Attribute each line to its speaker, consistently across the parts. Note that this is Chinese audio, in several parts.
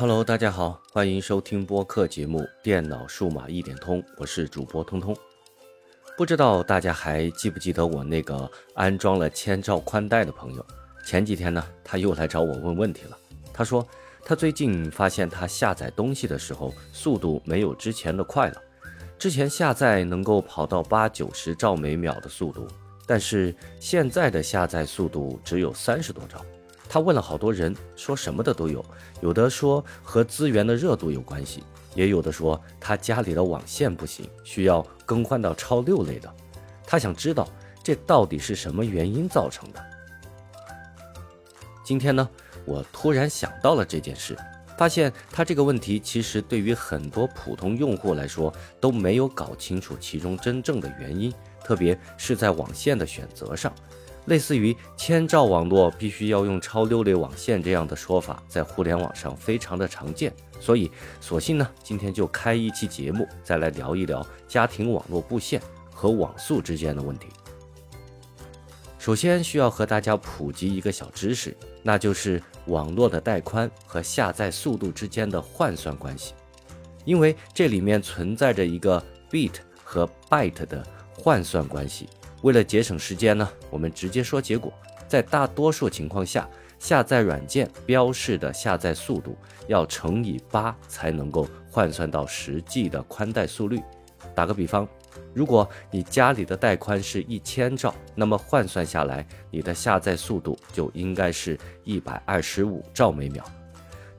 Speaker 1: Hello，大家好，欢迎收听播客节目《电脑数码一点通》，我是主播通通。不知道大家还记不记得我那个安装了千兆宽带的朋友？前几天呢，他又来找我问问题了。他说他最近发现他下载东西的时候速度没有之前的快了，之前下载能够跑到八九十兆每秒的速度，但是现在的下载速度只有三十多兆。他问了好多人，说什么的都有，有的说和资源的热度有关系，也有的说他家里的网线不行，需要更换到超六类的。他想知道这到底是什么原因造成的。今天呢，我突然想到了这件事，发现他这个问题其实对于很多普通用户来说都没有搞清楚其中真正的原因，特别是在网线的选择上。类似于千兆网络必须要用超六类网线这样的说法，在互联网上非常的常见，所以索性呢，今天就开一期节目，再来聊一聊家庭网络布线和网速之间的问题。首先需要和大家普及一个小知识，那就是网络的带宽和下载速度之间的换算关系，因为这里面存在着一个 bit 和 byte 的换算关系。为了节省时间呢，我们直接说结果。在大多数情况下，下载软件标示的下载速度要乘以八才能够换算到实际的宽带速率。打个比方，如果你家里的带宽是一千兆，那么换算下来，你的下载速度就应该是一百二十五兆每秒。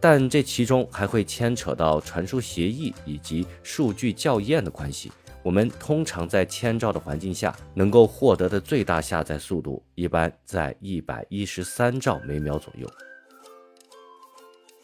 Speaker 1: 但这其中还会牵扯到传输协议以及数据校验的关系。我们通常在千兆的环境下，能够获得的最大下载速度一般在一百一十三兆每秒左右。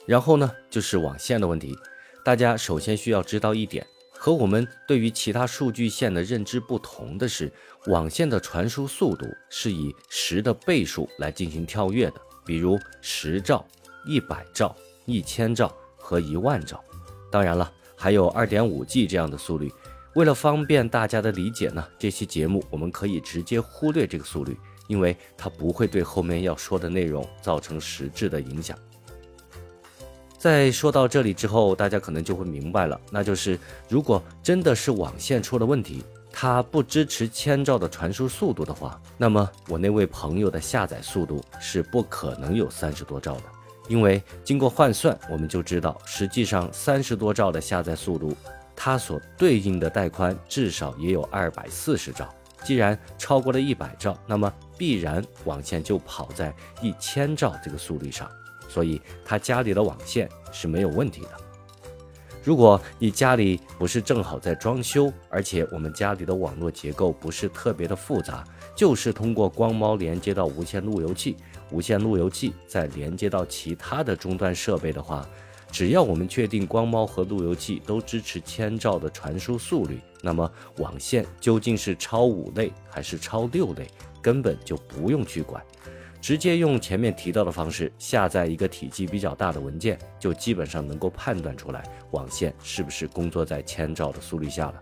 Speaker 1: 然后呢，就是网线的问题。大家首先需要知道一点，和我们对于其他数据线的认知不同的是，网线的传输速度是以十的倍数来进行跳跃的，比如十兆、一百兆、一千兆和一万兆。当然了，还有二点五 G 这样的速率。为了方便大家的理解呢，这期节目我们可以直接忽略这个速率，因为它不会对后面要说的内容造成实质的影响。在说到这里之后，大家可能就会明白了，那就是如果真的是网线出了问题，它不支持千兆的传输速度的话，那么我那位朋友的下载速度是不可能有三十多兆的，因为经过换算，我们就知道，实际上三十多兆的下载速度。它所对应的带宽至少也有二百四十兆，既然超过了一百兆，那么必然网线就跑在一千兆这个速率上，所以他家里的网线是没有问题的。如果你家里不是正好在装修，而且我们家里的网络结构不是特别的复杂，就是通过光猫连接到无线路由器，无线路由器再连接到其他的终端设备的话。只要我们确定光猫和路由器都支持千兆的传输速率，那么网线究竟是超五类还是超六类，根本就不用去管，直接用前面提到的方式下载一个体积比较大的文件，就基本上能够判断出来网线是不是工作在千兆的速率下了。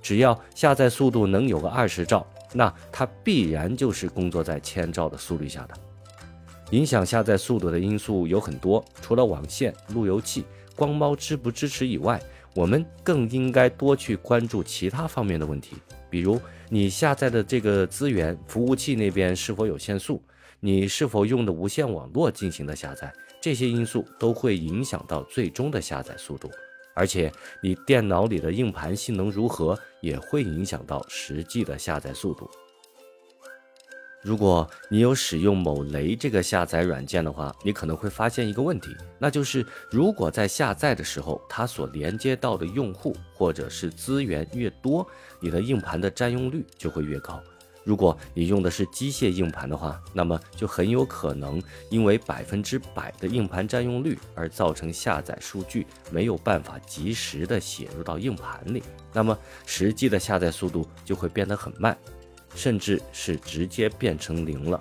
Speaker 1: 只要下载速度能有个二十兆，那它必然就是工作在千兆的速率下的。影响下载速度的因素有很多，除了网线、路由器、光猫支不支持以外，我们更应该多去关注其他方面的问题，比如你下载的这个资源，服务器那边是否有限速，你是否用的无线网络进行的下载，这些因素都会影响到最终的下载速度，而且你电脑里的硬盘性能如何，也会影响到实际的下载速度。如果你有使用某雷这个下载软件的话，你可能会发现一个问题，那就是如果在下载的时候，它所连接到的用户或者是资源越多，你的硬盘的占用率就会越高。如果你用的是机械硬盘的话，那么就很有可能因为百分之百的硬盘占用率而造成下载数据没有办法及时的写入到硬盘里，那么实际的下载速度就会变得很慢。甚至是直接变成零了。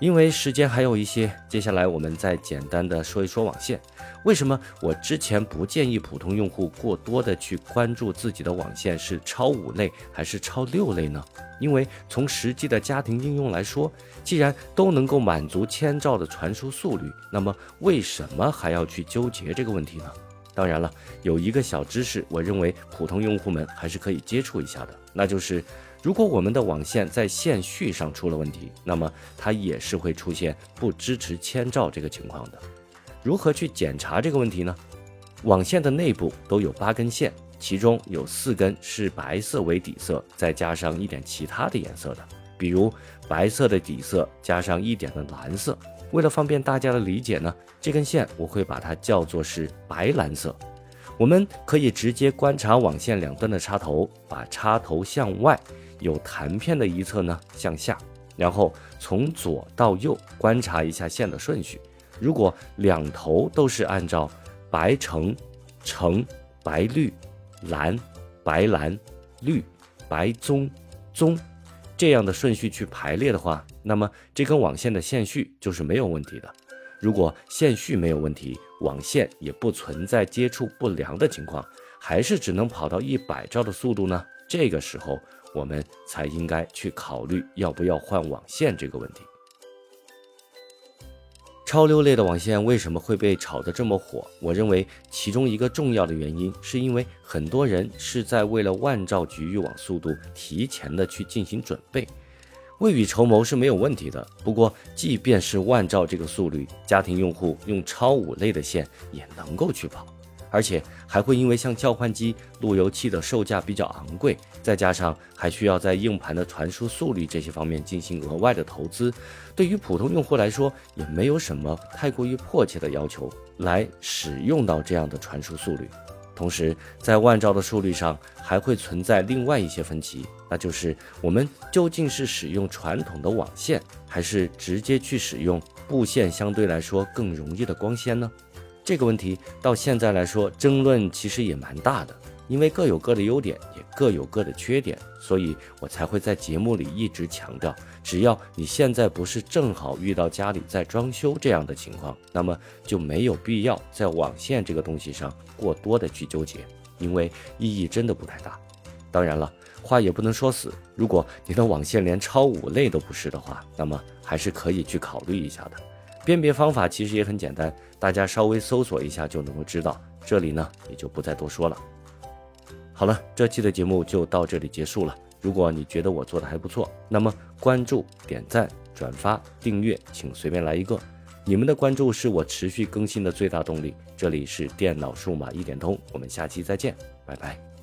Speaker 1: 因为时间还有一些，接下来我们再简单的说一说网线。为什么我之前不建议普通用户过多的去关注自己的网线是超五类还是超六类呢？因为从实际的家庭应用来说，既然都能够满足千兆的传输速率，那么为什么还要去纠结这个问题呢？当然了，有一个小知识，我认为普通用户们还是可以接触一下的，那就是如果我们的网线在线序上出了问题，那么它也是会出现不支持千兆这个情况的。如何去检查这个问题呢？网线的内部都有八根线，其中有四根是白色为底色，再加上一点其他的颜色的，比如白色的底色加上一点的蓝色。为了方便大家的理解呢，这根线我会把它叫做是白蓝色。我们可以直接观察网线两端的插头，把插头向外，有弹片的一侧呢向下，然后从左到右观察一下线的顺序。如果两头都是按照白橙、橙、白绿、蓝、白蓝、绿、白棕、棕。这样的顺序去排列的话，那么这根网线的线序就是没有问题的。如果线序没有问题，网线也不存在接触不良的情况，还是只能跑到一百兆的速度呢？这个时候我们才应该去考虑要不要换网线这个问题。超六类的网线为什么会被炒得这么火？我认为其中一个重要的原因，是因为很多人是在为了万兆局域网速度提前的去进行准备，未雨绸缪是没有问题的。不过，即便是万兆这个速率，家庭用户用超五类的线也能够去跑。而且还会因为像交换机、路由器的售价比较昂贵，再加上还需要在硬盘的传输速率这些方面进行额外的投资，对于普通用户来说也没有什么太过于迫切的要求来使用到这样的传输速率。同时，在万兆的速率上还会存在另外一些分歧，那就是我们究竟是使用传统的网线，还是直接去使用布线相对来说更容易的光纤呢？这个问题到现在来说，争论其实也蛮大的，因为各有各的优点，也各有各的缺点，所以我才会在节目里一直强调，只要你现在不是正好遇到家里在装修这样的情况，那么就没有必要在网线这个东西上过多的去纠结，因为意义真的不太大。当然了，话也不能说死，如果你的网线连超五类都不是的话，那么还是可以去考虑一下的。辨别方法其实也很简单，大家稍微搜索一下就能够知道。这里呢也就不再多说了。好了，这期的节目就到这里结束了。如果你觉得我做的还不错，那么关注、点赞、转发、订阅，请随便来一个。你们的关注是我持续更新的最大动力。这里是电脑数码一点通，我们下期再见，拜拜。